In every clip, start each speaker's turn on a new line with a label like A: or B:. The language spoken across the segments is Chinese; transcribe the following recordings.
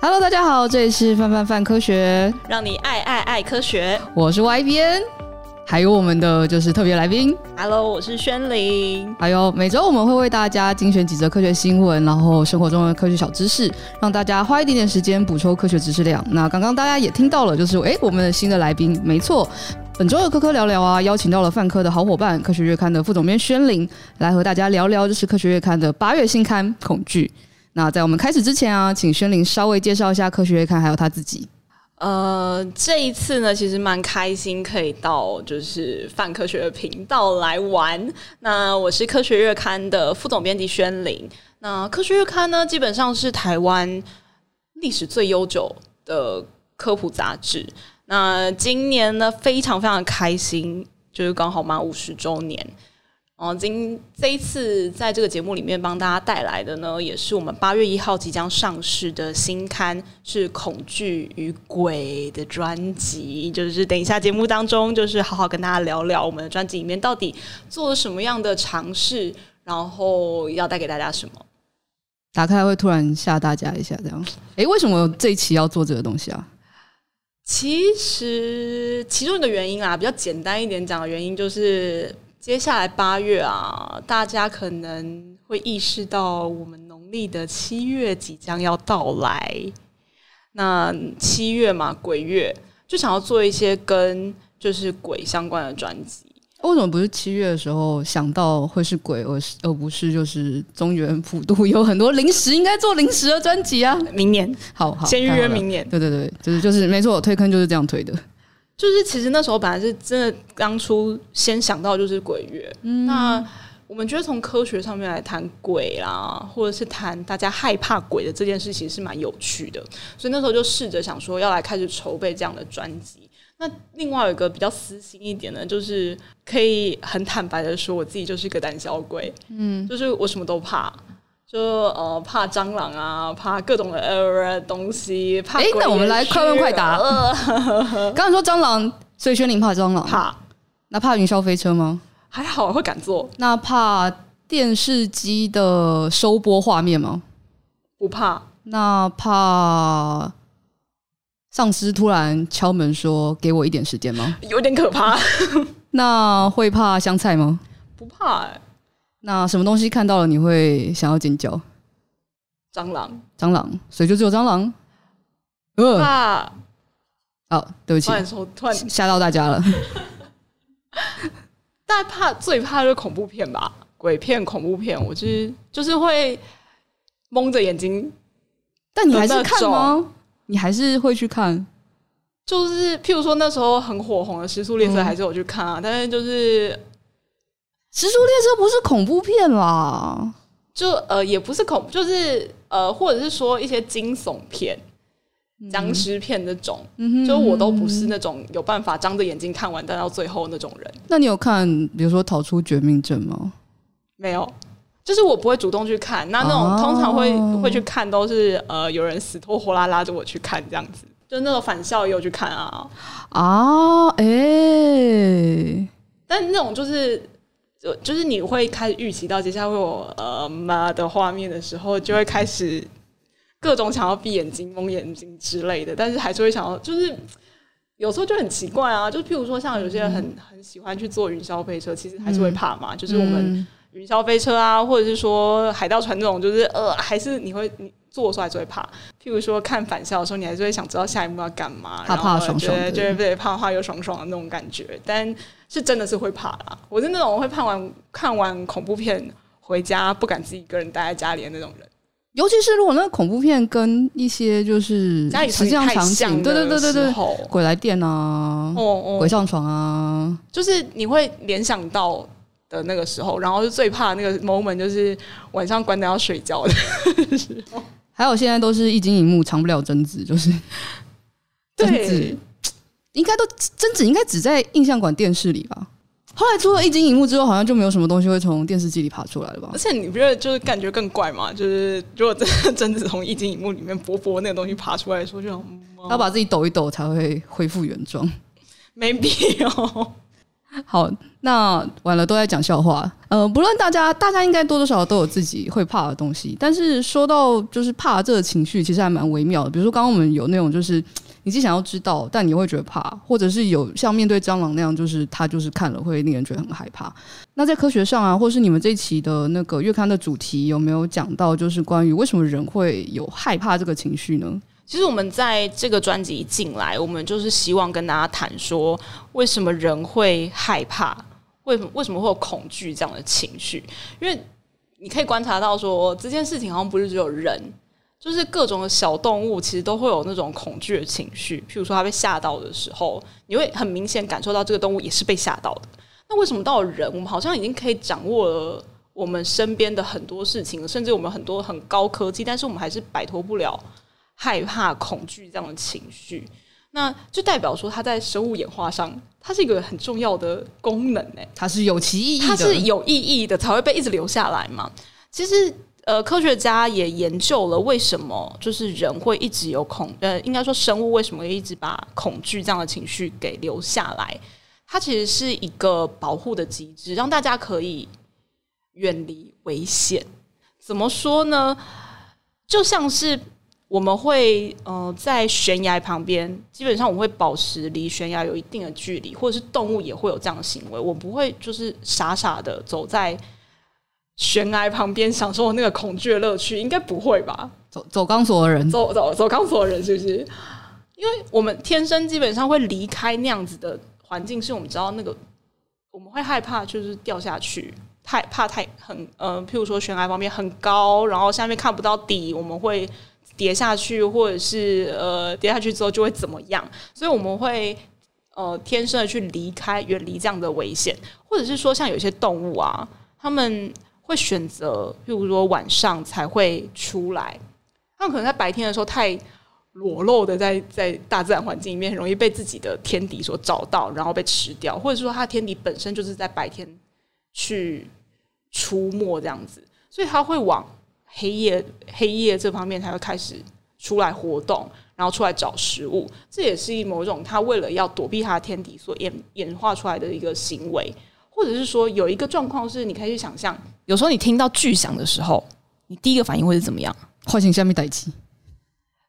A: Hello，大家好，这里是范范范科学，
B: 让你爱爱爱科学。
A: 我是 YBN，，还有我们的就是特别来宾。
B: Hello，我是轩琳。
A: 还有每周我们会为大家精选几则科学新闻，然后生活中的科学小知识，让大家花一点点时间补充科学知识量。那刚刚大家也听到了，就是哎，我们的新的来宾，没错，本周的科科聊聊啊，邀请到了范科的好伙伴，科学月刊的副总编宣琳，来和大家聊聊，就是科学月刊的八月新刊《恐惧》。那在我们开始之前啊，请轩琳稍微介绍一下科学月刊还有他自己。
B: 呃，这一次呢，其实蛮开心可以到就是泛科学的频道来玩。那我是科学月刊的副总编辑轩琳。那科学月刊呢，基本上是台湾历史最悠久的科普杂志。那今年呢，非常非常开心，就是刚好满五十周年。哦，今这一次在这个节目里面帮大家带来的呢，也是我们八月一号即将上市的新刊，是《恐惧与鬼》的专辑。就是等一下节目当中，就是好好跟大家聊聊我们的专辑里面到底做了什么样的尝试，然后要带给大家什么。
A: 打开会突然吓大家一下，这样。哎，为什么这一期要做这个东西啊？
B: 其实其中一个原因啊，比较简单一点讲的原因就是。接下来八月啊，大家可能会意识到我们农历的七月即将要到来。那七月嘛，鬼月，就想要做一些跟就是鬼相关的专辑。
A: 为什么不是七月的时候想到会是鬼，而是而不是就是中原普渡有很多零食，应该做零食的专辑啊？
B: 明年，
A: 好好，
B: 先预约明年。
A: 对对对，就是就是没错，我推坑就是这样推的。
B: 就是其实那时候本来是真的，当初先想到就是鬼月。嗯，那我们觉得从科学上面来谈鬼啦，或者是谈大家害怕鬼的这件事情是蛮有趣的，所以那时候就试着想说要来开始筹备这样的专辑。那另外有一个比较私心一点呢，就是可以很坦白的说，我自己就是一个胆小鬼。嗯，就是我什么都怕。就呃怕蟑螂啊，怕各种的呃东西，怕。哎、欸，那
A: 我们来快问快答。刚才说蟑螂，所以轩宁怕蟑螂。
B: 怕。
A: 那怕云霄飞车吗？
B: 还好，会敢坐。
A: 那怕电视机的收播画面吗？
B: 不怕。
A: 那怕丧尸突然敲门说：“给我一点时间吗？”
B: 有点可怕。
A: 那会怕香菜吗？
B: 不怕、欸。
A: 那什么东西看到了你会想要尖叫？
B: 蟑螂，
A: 蟑螂，所以就只有蟑螂。
B: 呃，怕
A: 哦，对不起，
B: 突然
A: 吓到大家了。
B: 大家怕最怕就是恐怖片吧，鬼片、恐怖片，我就是就是会蒙着眼睛。
A: 但你还是看吗？你还是会去看？
B: 就是譬如说那时候很火红的《时速列车》，还是有去看啊，嗯、但是就是。
A: 时速列车不是恐怖片啦，
B: 就呃也不是恐，就是呃或者是说一些惊悚片、僵尸片那种，嗯、就我都不是那种有办法张着眼睛看完但到最后那种人。
A: 那你有看比如说逃出绝命镇吗？
B: 没有，就是我不会主动去看。那那种、啊、通常会会去看都是呃有人死拖活拉拉着我去看这样子，就那种返校也有去看啊
A: 啊哎，欸、
B: 但那种就是。就就是你会开始预期到接下来会有呃妈的画面的时候，就会开始各种想要闭眼睛、蒙眼睛之类的，但是还是会想要，就是有时候就很奇怪啊，就譬如说像有些人很很喜欢去坐云霄飞车，其实还是会怕嘛，就是我们云霄飞车啊，或者是说海盗船这种，就是呃还是你会你坐的时候还是会怕。譬如说看返校的时候，你还是会想知道下一幕要干嘛，
A: 怕怕爽爽
B: 的，对对，怕怕又爽爽的。那种感觉，但。是真的是会怕啦，我是那种会看完看完恐怖片回家不敢自己一个人待在家里的那种人，
A: 尤其是如果那个恐怖片跟一些就是
B: 家里实际上场景，
A: 对对对对对，鬼来电啊，哦哦，鬼上床啊，
B: 就是你会联想到的那个时候，然后就最怕那个 moment 就是晚上关灯要睡觉的时候，
A: 还有现在都是液晶萤幕，藏不了贞子，就是 贞子。应该都贞子应该只在印象馆电视里吧？后来出了液晶萤幕之后，好像就没有什么东西会从电视机里爬出来了吧？
B: 而且你不觉得就是感觉更怪吗？就是如果真的贞子从液晶萤幕里面薄薄那个东西爬出来的时候，就
A: 要把自己抖一抖才会恢复原状，
B: 没必要。
A: 好，那完了都在讲笑话。呃，不论大家，大家应该多多少少都有自己会怕的东西。但是说到就是怕这个情绪，其实还蛮微妙的。比如说刚刚我们有那种就是你既想要知道，但你会觉得怕，或者是有像面对蟑螂那样，就是他就是看了会令人觉得很害怕。那在科学上啊，或是你们这一期的那个月刊的主题有没有讲到，就是关于为什么人会有害怕这个情绪呢？
B: 其实我们在这个专辑进来，我们就是希望跟大家谈说，为什么人会害怕，为为什么会有恐惧这样的情绪？因为你可以观察到说，这件事情好像不是只有人，就是各种的小动物其实都会有那种恐惧的情绪。譬如说，它被吓到的时候，你会很明显感受到这个动物也是被吓到的。那为什么到了人，我们好像已经可以掌握了我们身边的很多事情，甚至我们很多很高科技，但是我们还是摆脱不了。害怕、恐惧这样的情绪，那就代表说，它在生物演化上，它是一个很重要的功能。诶，
A: 它是有其意义的，
B: 它是有意义的，才会被一直留下来嘛。其实，呃，科学家也研究了为什么，就是人会一直有恐，呃，应该说生物为什么会一直把恐惧这样的情绪给留下来？它其实是一个保护的机制，让大家可以远离危险。怎么说呢？就像是。我们会呃在悬崖旁边，基本上我们会保持离悬崖有一定的距离，或者是动物也会有这样的行为。我不会就是傻傻的走在悬崖旁边享受那个恐惧的乐趣，应该不会吧？
A: 走走钢索的人，
B: 走走走钢索的人是不是？因为我们天生基本上会离开那样子的环境，是我们知道那个我们会害怕，就是掉下去，太怕太很呃，譬如说悬崖旁边很高，然后下面看不到底，我们会。跌下去，或者是呃跌下去之后就会怎么样？所以我们会呃天生的去离开、远离这样的危险，或者是说像有些动物啊，他们会选择，譬如说晚上才会出来，他们可能在白天的时候太裸露的在在大自然环境里面，很容易被自己的天敌所找到，然后被吃掉，或者是说它的天敌本身就是在白天去出没这样子，所以它会往。黑夜，黑夜这方面才会开始出来活动，然后出来找食物。这也是某种他为了要躲避他的天敌所演演化出来的一个行为，或者是说有一个状况是，你可以去想象，有时候你听到巨响的时候，你第一个反应会是怎么样？
A: 唤醒下面待机，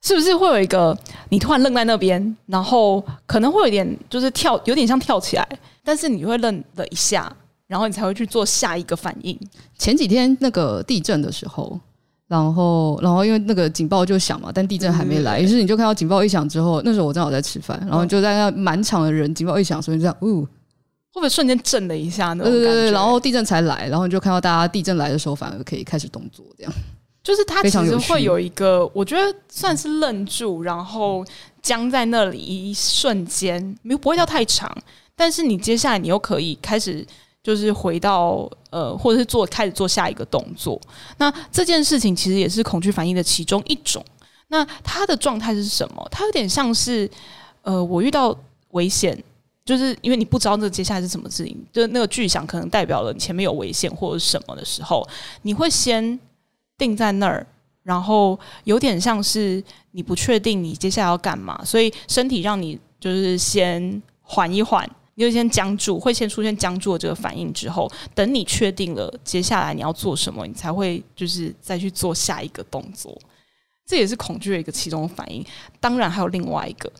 B: 是不是会有一个你突然愣在那边，然后可能会有点就是跳，有点像跳起来，但是你会愣了一下，然后你才会去做下一个反应。
A: 前几天那个地震的时候。然后，然后因为那个警报就响嘛，但地震还没来，于是你就看到警报一响之后，那时候我正好在吃饭，然后就在那满场的人，警报一响，所以这样，呜，
B: 会不会瞬间震了一下呢？对
A: 对对，然后地震才来，然后你就看到大家地震来的时候反而可以开始动作，这样，
B: 就是它其实会有一个，我觉得算是愣住，然后僵在那里一瞬间，没不会掉太长，但是你接下来你又可以开始。就是回到呃，或者是做开始做下一个动作。那这件事情其实也是恐惧反应的其中一种。那它的状态是什么？它有点像是呃，我遇到危险，就是因为你不知道这接下来是什么事情，就那个巨响可能代表了你前面有危险或者什么的时候，你会先定在那儿，然后有点像是你不确定你接下来要干嘛，所以身体让你就是先缓一缓。就先僵住，会先出现僵住的这个反应之后，等你确定了接下来你要做什么，你才会就是再去做下一个动作。这也是恐惧的一个其中的反应。当然还有另外一个，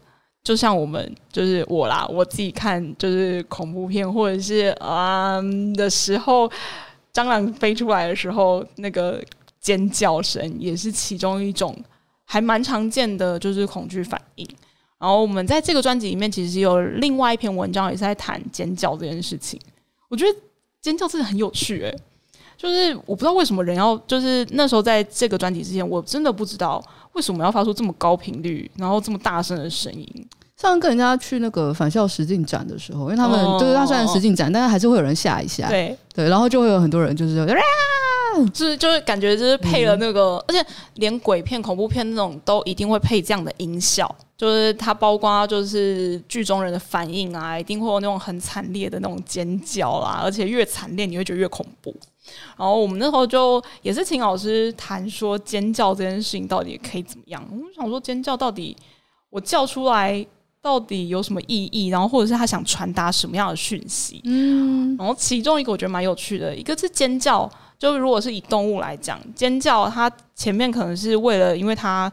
B: 就像我们就是我啦，我自己看就是恐怖片或者是啊、的时候，蟑螂飞出来的时候，那个尖叫声也是其中一种还蛮常见的，就是恐惧反应。然后我们在这个专辑里面，其实有另外一篇文章也是在谈尖叫这件事情。我觉得尖叫真的很有趣，欸，诶，就是我不知道为什么人要，就是那时候在这个专辑之前，我真的不知道为什么要发出这么高频率，然后这么大声的声音。
A: 上次跟人家去那个返校实境展的时候，因为他们就是他虽然实境展，但是还是会有人吓一下，对对，然后就会有很多人就是。
B: 就是就是感觉就是配了那个，嗯、而且连鬼片、恐怖片那种都一定会配这样的音效，就是它包括就是剧中人的反应啊，一定会有那种很惨烈的那种尖叫啦，而且越惨烈你会觉得越恐怖。然后我们那时候就也是请老师谈说尖叫这件事情到底可以怎么样。我们想说尖叫到底我叫出来到底有什么意义，然后或者是他想传达什么样的讯息。
A: 嗯，
B: 然后其中一个我觉得蛮有趣的，一个是尖叫，就如果是以动物来讲，尖叫它前面可能是为了，因为它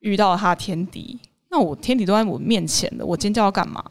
B: 遇到了它的天敌，那我天敌都在我面前的，我尖叫要干嘛？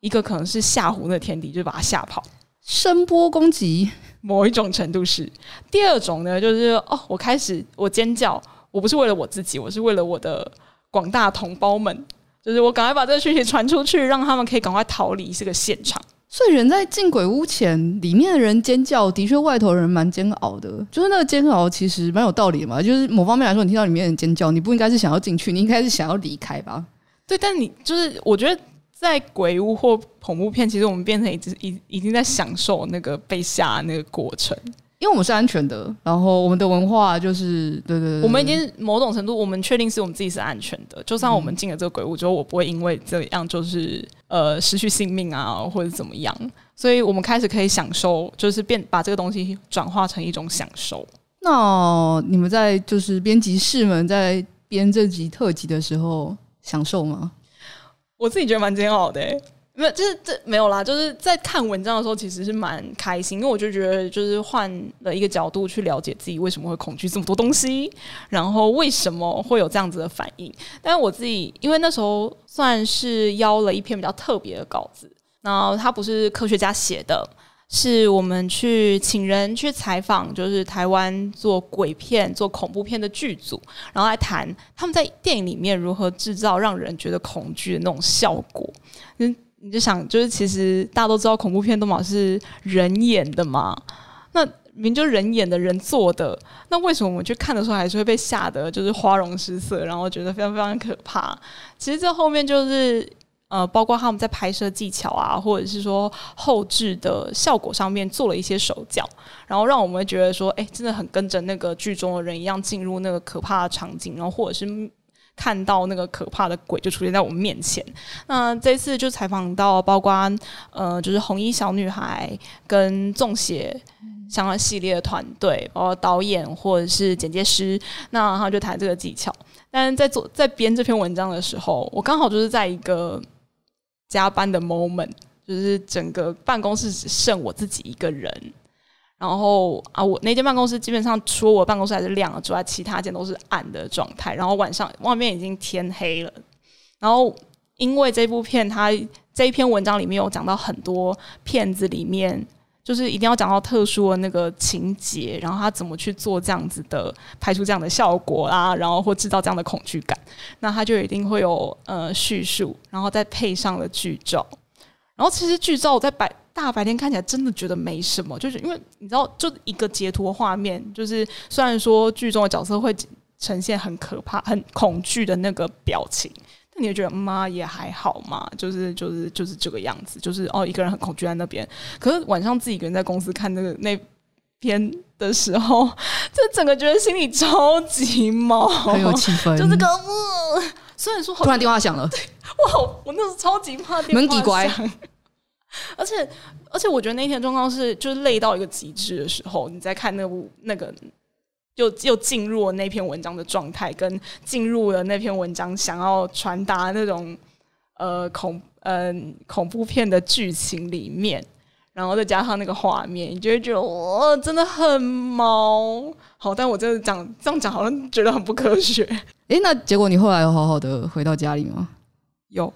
B: 一个可能是吓唬那个天敌，就把它吓跑。
A: 声波攻击，
B: 某一种程度是。第二种呢，就是哦，我开始我尖叫，我不是为了我自己，我是为了我的广大同胞们，就是我赶快把这个讯息传出去，让他们可以赶快逃离这个现场。
A: 所以人在进鬼屋前，里面的人尖叫，的确外头人蛮煎熬的。就是那个煎熬其实蛮有道理的嘛。就是某方面来说，你听到里面的人尖叫，你不应该是想要进去，你应该是想要离开吧？
B: 对，但你就是我觉得。在鬼屋或恐怖片，其实我们变成已经已已经在享受那个被吓那个过程，
A: 因为我们是安全的，然后我们的文化就是对对对，对，
B: 我们已经某种程度，我们确定是我们自己是安全的。就算我们进了这个鬼屋之后，我不会因为这样就是呃失去性命啊，或者怎么样。所以我们开始可以享受，就是变把这个东西转化成一种享受。
A: 那你们在就是编辑室们在编这集特辑的时候享受吗？
B: 我自己觉得蛮煎熬的，欸，没有，就是这没有啦，就是在看文章的时候，其实是蛮开心，因为我就觉得就是换了一个角度去了解自己为什么会恐惧这么多东西，然后为什么会有这样子的反应。但是我自己因为那时候算是邀了一篇比较特别的稿子，然后它不是科学家写的。是我们去请人去采访，就是台湾做鬼片、做恐怖片的剧组，然后来谈他们在电影里面如何制造让人觉得恐惧的那种效果。嗯，你就想，就是其实大家都知道恐怖片都嘛是人演的嘛，那明就人演的人做的，那为什么我们去看的时候还是会被吓得就是花容失色，然后觉得非常非常可怕？其实这后面就是。呃，包括他们在拍摄技巧啊，或者是说后置的效果上面做了一些手脚，然后让我们觉得说，哎，真的很跟着那个剧中的人一样进入那个可怕的场景，然后或者是看到那个可怕的鬼就出现在我们面前。那这次就采访到包括呃，就是红衣小女孩跟中邪相关系列的团队，包括导演或者是剪接师，那他就谈这个技巧。但在做在编这篇文章的时候，我刚好就是在一个。加班的 moment 就是整个办公室只剩我自己一个人，然后啊，我那间办公室基本上除了我办公室还是亮的之外，其他间都是暗的状态。然后晚上外面已经天黑了，然后因为这部片它这一篇文章里面有讲到很多片子里面。就是一定要讲到特殊的那个情节，然后他怎么去做这样子的拍出这样的效果啊，然后或制造这样的恐惧感，那他就一定会有呃叙述，然后再配上了剧照。然后其实剧照在白大白天看起来真的觉得没什么，就是因为你知道，就一个截图画面，就是虽然说剧中的角色会呈现很可怕、很恐惧的那个表情。那你也觉得妈也还好嘛，就是就是就是这个样子，就是哦一个人很恐惧在那边。可是晚上自己一个人在公司看那个那篇的时候，就整个觉得心里超级毛，
A: 很有气氛。
B: 就这个，呃、虽然说
A: 突然电话响了，
B: 哇，我那时候超级怕电话响。门底乖。而且而且我觉得那天状况是，就是累到一个极致的时候，你在看那部那个。又又进入了那篇文章的状态，跟进入了那篇文章想要传达那种呃恐呃恐怖片的剧情里面，然后再加上那个画面，你就会觉得哇，真的很毛。好，但我真的讲这样讲，好像觉得很不科学。
A: 诶，那结果你后来有好好的回到家里吗？
B: 有。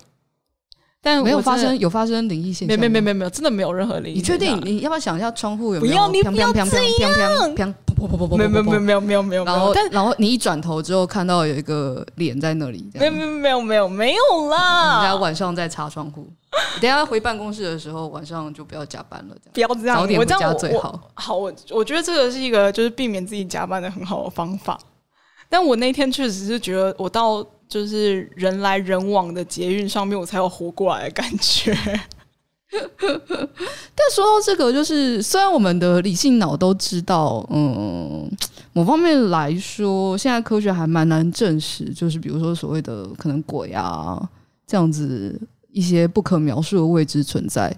B: 但
A: 没有发生，有发生灵异现象？
B: 没没没没没有，真的没有任何灵异。
A: 你确定？你要不要想一下窗户有没有？
B: 不要，你不要这样。没有没有没有没有没有没有。
A: 然后然后你一转头之后看到有一个脸在那里。
B: 没有没有没有没有没有啦！
A: 人家晚上在擦窗户。等下回办公室的时候，晚上就不要加班了。
B: 不要这样，
A: 早点回家最好。
B: 好，我我觉得这个是一个就是避免自己加班的很好的方法。但我那天确实是觉得我到。就是人来人往的捷运上面，我才有活过来的感觉。
A: 但说到这个，就是虽然我们的理性脑都知道，嗯，某方面来说，现在科学还蛮难证实，就是比如说所谓的可能鬼啊这样子一些不可描述的未知存在，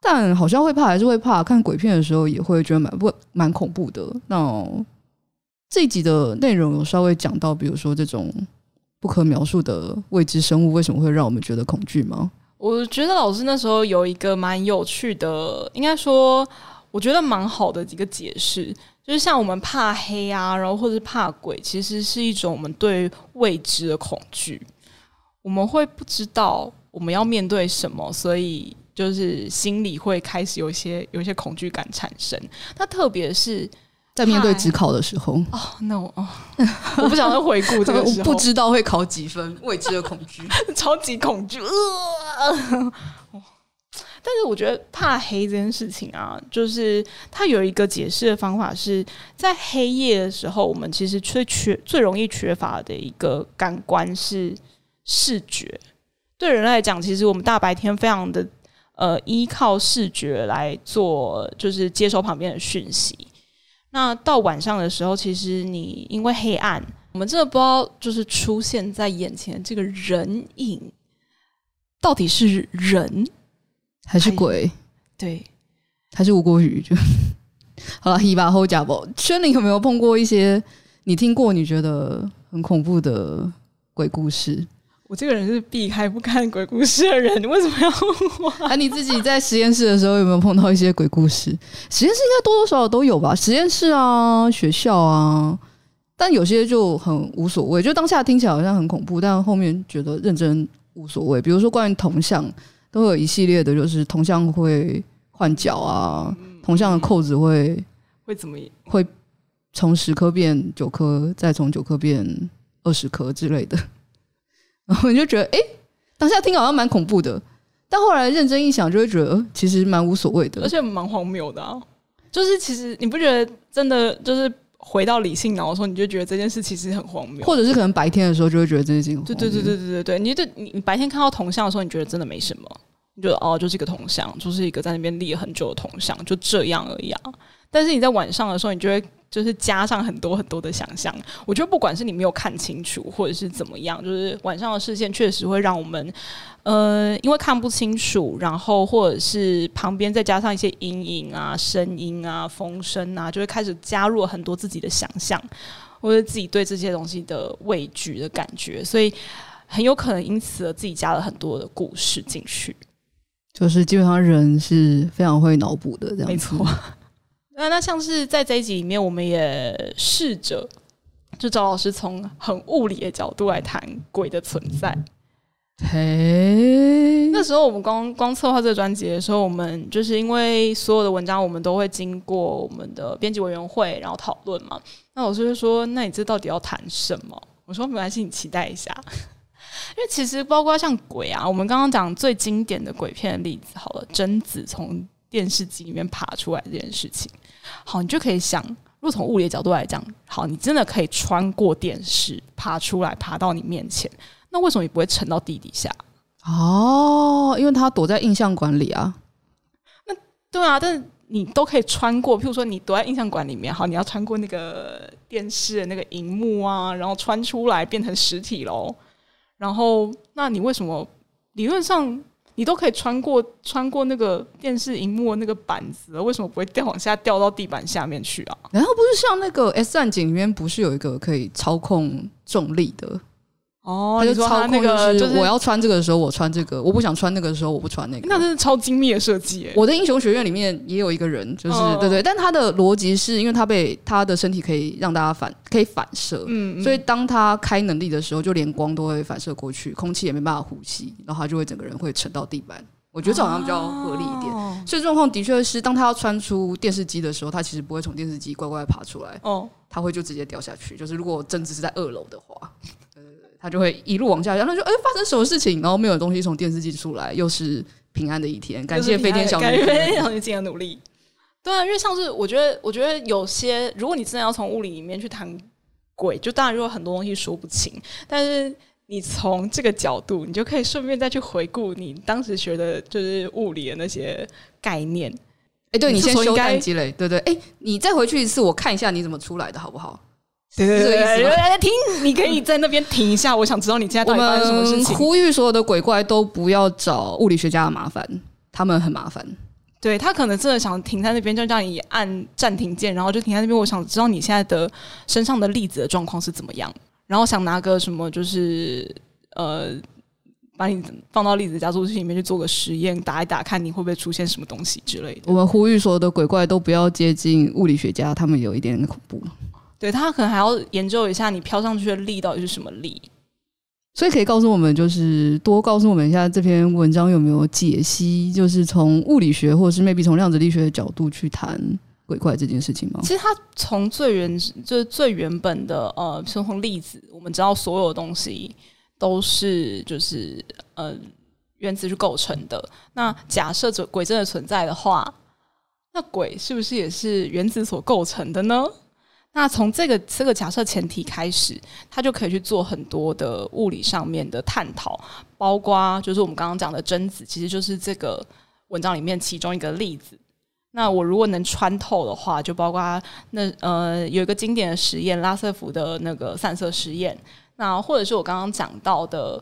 A: 但好像会怕还是会怕。看鬼片的时候也会觉得蛮不蛮恐怖的。那这一集的内容有稍微讲到，比如说这种。不可描述的未知生物为什么会让我们觉得恐惧吗？
B: 我觉得老师那时候有一个蛮有趣的，应该说我觉得蛮好的一个解释，就是像我们怕黑啊，然后或者是怕鬼，其实是一种我们对未知的恐惧。我们会不知道我们要面对什么，所以就是心里会开始有一些有一些恐惧感产生。那特别是。
A: 在面对职考的时候，
B: 哦，那我哦，我不想再回顾这个 时候，
A: 不知道会考几分，未知的恐惧，
B: 超级恐惧。呃，但是我觉得怕黑这件事情啊，就是它有一个解释的方法是，在黑夜的时候，我们其实最缺、最容易缺乏的一个感官是视觉。对人来讲，其实我们大白天非常的呃依靠视觉来做，就是接收旁边的讯息。那到晚上的时候，其实你因为黑暗，我们真的不知道，就是出现在眼前这个人影到底是人
A: 还是鬼？
B: 对，
A: 还是吴郭鱼？就好了，一把后假包。轩宁有没有碰过一些你听过你觉得很恐怖的鬼故事？
B: 我这个人是避开不看鬼故事的人，你为什么要问我？
A: 啊，你自己在实验室的时候有没有碰到一些鬼故事？实验室应该多多少少都有吧？实验室啊，学校啊，但有些就很无所谓，就当下听起来好像很恐怖，但后面觉得认真无所谓。比如说关于铜像，都会有一系列的，就是铜像会换脚啊，铜像的扣子会
B: 会怎么
A: 会从十颗变九颗，再从九颗变二十颗之类的。然后你就觉得，哎、欸，当下听好像蛮恐怖的，但后来认真一想，就会觉得，呃，其实蛮无所谓的，
B: 而且蛮荒谬的啊。就是其实你不觉得真的就是回到理性脑的时候，你就觉得这件事其实很荒谬，
A: 或者是可能白天的时候就会觉得这件事情。
B: 对对对对对对对，你就你你白天看到铜像的时候，你觉得真的没什么，你觉得哦，就是一个铜像，就是一个在那边立了很久的铜像，就这样而已啊。但是你在晚上的时候，你就会。就是加上很多很多的想象，我觉得不管是你没有看清楚，或者是怎么样，就是晚上的视线确实会让我们，呃，因为看不清楚，然后或者是旁边再加上一些阴影啊、声音啊、风声啊，就会开始加入很多自己的想象，或者自己对这些东西的畏惧的感觉，所以很有可能因此而自己加了很多的故事进去。
A: 就是基本上人是非常会脑补的，这样
B: 没错。那那像是在这一集里面，我们也试着就找老师从很物理的角度来谈鬼的存在。
A: 嘿，
B: 那时候我们光光策划这个专辑的时候，我们就是因为所有的文章我们都会经过我们的编辑委员会，然后讨论嘛。那老师就说：“那你这到底要谈什么？”我说：“没关系，你期待一下。”因为其实包括像鬼啊，我们刚刚讲最经典的鬼片的例子，好了，贞子从电视机里面爬出来这件事情。好，你就可以想，如果从物理的角度来讲，好，你真的可以穿过电视爬出来，爬到你面前，那为什么你不会沉到地底下？
A: 哦，因为他躲在印象馆里啊。
B: 那对啊，但是你都可以穿过，譬如说你躲在印象馆里面，好，你要穿过那个电视的那个荧幕啊，然后穿出来变成实体喽。然后，那你为什么理论上？你都可以穿过穿过那个电视荧幕那个板子，为什么不会掉往下掉到地板下面去啊？
A: 然后不是像那个《S 战警》里面不是有一个可以操控重力的？哦，他就操控那个，就是我要穿这个的时候我穿这个，我不想穿那个的时候我不穿那个。
B: 那真是超精密的设计诶！
A: 我的英雄学院里面也有一个人，就是、哦、对对，但他的逻辑是因为他被他的身体可以让大家反可以反射，嗯，嗯，所以当他开能力的时候，就连光都会反射过去，空气也没办法呼吸，然后他就会整个人会沉到地板。我觉得这好像比较合理一点。哦、所以状况的确是，当他要穿出电视机的时候，他其实不会从电视机乖乖爬出来，哦，他会就直接掉下去。就是如果贞子是在二楼的话。他就会一路往下，然后就哎、欸，发生什么事情？然后没有东西从电视机出来，又是平安的一天。感谢飞天小女警，
B: 飞天小女警的努力。对啊，因为像是我觉得，我觉得有些，如果你真的要从物理里面去谈鬼，就当然有很多东西说不清。但是你从这个角度，你就可以顺便再去回顾你当时学的就是物理的那些概念。
A: 哎、欸，对，你先修蛋积累，对对。哎、欸，你再回去一次，我看一下你怎么出来的，好不好？
B: 对对对，来听，你可以在那边停一下。我想知道你现在到底发生什么事情。
A: 呼吁所有的鬼怪都不要找物理学家的麻烦，他们很麻烦。
B: 对，他可能真的想停在那边，就让你按暂停键，然后就停在那边。我想知道你现在的身上的粒子的状况是怎么样，然后想拿个什么，就是呃，把你放到粒子加速器里面去做个实验，打一打，看你会不会出现什么东西之类的。
A: 我们呼吁所有的鬼怪都不要接近物理学家，他们有一点恐怖。
B: 对，他可能还要研究一下你飘上去的力到底是什么力，
A: 所以可以告诉我们，就是多告诉我们一下这篇文章有没有解析，就是从物理学或者是 maybe 从量子力学的角度去谈鬼怪这件事情吗？
B: 其实它从最原就是最原本的呃，从粒子，我们知道所有东西都是就是呃原子去构成的。那假设这鬼真的存在的话，那鬼是不是也是原子所构成的呢？那从这个这个假设前提开始，他就可以去做很多的物理上面的探讨，包括就是我们刚刚讲的真子，其实就是这个文章里面其中一个例子。那我如果能穿透的话，就包括那呃有一个经典的实验，拉瑟福的那个散射实验。那或者是我刚刚讲到的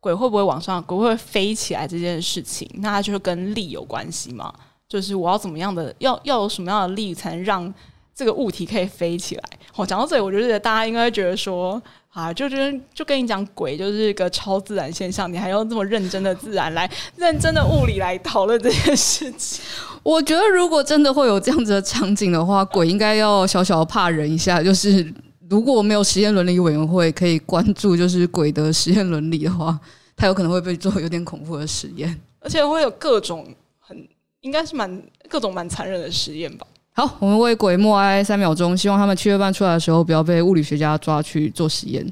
B: 鬼会不会往上，鬼会不会飞起来这件事情，那它就是跟力有关系嘛？就是我要怎么样的，要要有什么样的力才能让这个物体可以飞起来。我讲到这里，我就觉得大家应该会觉得说，啊，就跟就跟你讲鬼就是一个超自然现象，你还要这么认真的自然来 认真的物理来讨论这件事情。
A: 我觉得如果真的会有这样子的场景的话，鬼应该要小小怕人一下。就是如果没有实验伦理委员会可以关注，就是鬼的实验伦理的话，他有可能会被做有点恐怖的实验，
B: 而且会有各种很应该是蛮各种蛮残忍的实验吧。
A: 好，我们为鬼默哀三秒钟，希望他们七月半出来的时候不要被物理学家抓去做实验。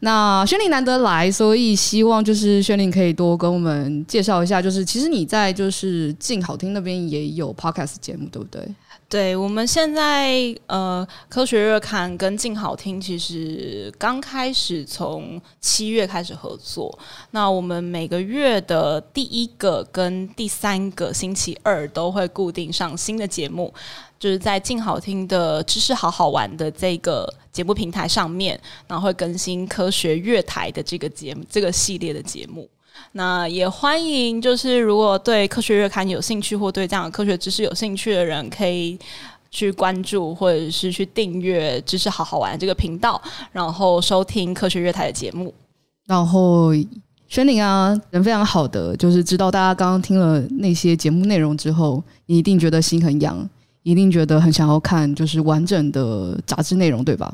A: 那轩琳难得来，所以希望就是轩琳可以多跟我们介绍一下，就是其实你在就是静好听那边也有 podcast 节目，对不对？
B: 对，我们现在呃，科学月刊跟静好听其实刚开始从七月开始合作。那我们每个月的第一个跟第三个星期二都会固定上新的节目，就是在静好听的知识好好玩的这个节目平台上面，然后会更新科学月台的这个节目这个系列的节目。那也欢迎，就是如果对科学月刊有兴趣，或对这样的科学知识有兴趣的人，可以去关注或者是去订阅“知识好好玩”这个频道，然后收听科学月台的节目。
A: 然后，轩宁啊，人非常好的，就是知道大家刚刚听了那些节目内容之后，你一定觉得心很痒，一定觉得很想要看，就是完整的杂志内容，对吧？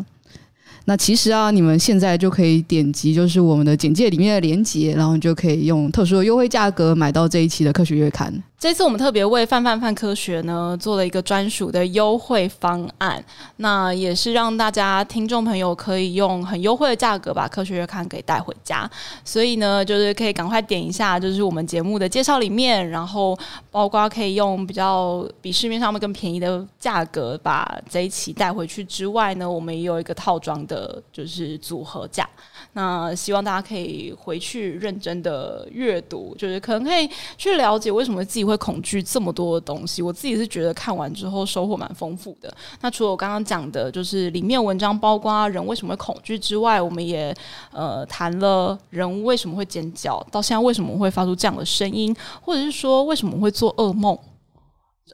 A: 那其实啊，你们现在就可以点击就是我们的简介里面的链接，然后就可以用特殊的优惠价格买到这一期的科学月刊。
B: 这次我们特别为泛泛泛科学呢做了一个专属的优惠方案，那也是让大家听众朋友可以用很优惠的价格把科学月刊给带回家。所以呢，就是可以赶快点一下，就是我们节目的介绍里面，然后包括可以用比较比市面上面更便宜的价格把这一期带回去之外呢，我们也有一个套装的，就是组合价。那希望大家可以回去认真的阅读，就是可能可以去了解为什么自己会会恐惧这么多的东西。我自己是觉得看完之后收获蛮丰富的。那除了我刚刚讲的，就是里面文章包括人为什么会恐惧之外，我们也呃谈了人为什么会尖叫，到现在为什么会发出这样的声音，或者是说为什么会做噩梦。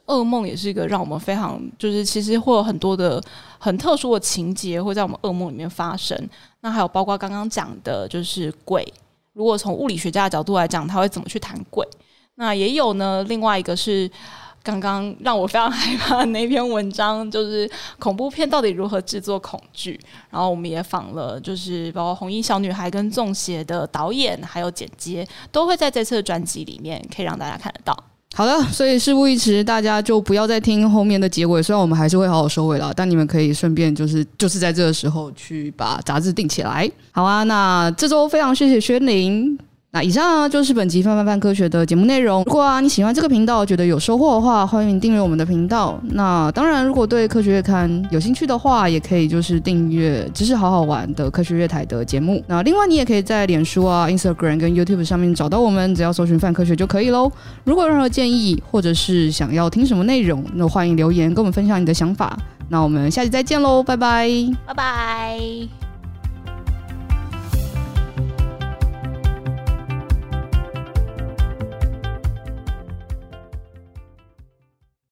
B: 噩梦也是一个让我们非常，就是其实会有很多的很特殊的情节会在我们噩梦里面发生。那还有包括刚刚讲的，就是鬼。如果从物理学家的角度来讲，他会怎么去谈鬼？那也有呢。另外一个是刚刚让我非常害怕的那篇文章，就是恐怖片到底如何制作恐惧。然后我们也访了，就是包括红衣小女孩跟粽邪的导演，还有剪接，都会在这次的专辑里面可以让大家看得到。
A: 好的，所以事不宜迟，大家就不要再听后面的结尾。虽然我们还是会好好收尾了，但你们可以顺便就是就是在这个时候去把杂志订起来。好啊，那这周非常谢谢轩宁。那以上啊就是本集范范范科学的节目内容。如果啊你喜欢这个频道，觉得有收获的话，欢迎订阅我们的频道。那当然，如果对科学月刊有兴趣的话，也可以就是订阅知识好好玩的科学月台的节目。那另外，你也可以在脸书啊、Instagram 跟 YouTube 上面找到我们，只要搜寻“范科学”就可以喽。如果有任何建议或者是想要听什么内容，那欢迎留言跟我们分享你的想法。那我们下期再见喽，拜拜，
B: 拜拜。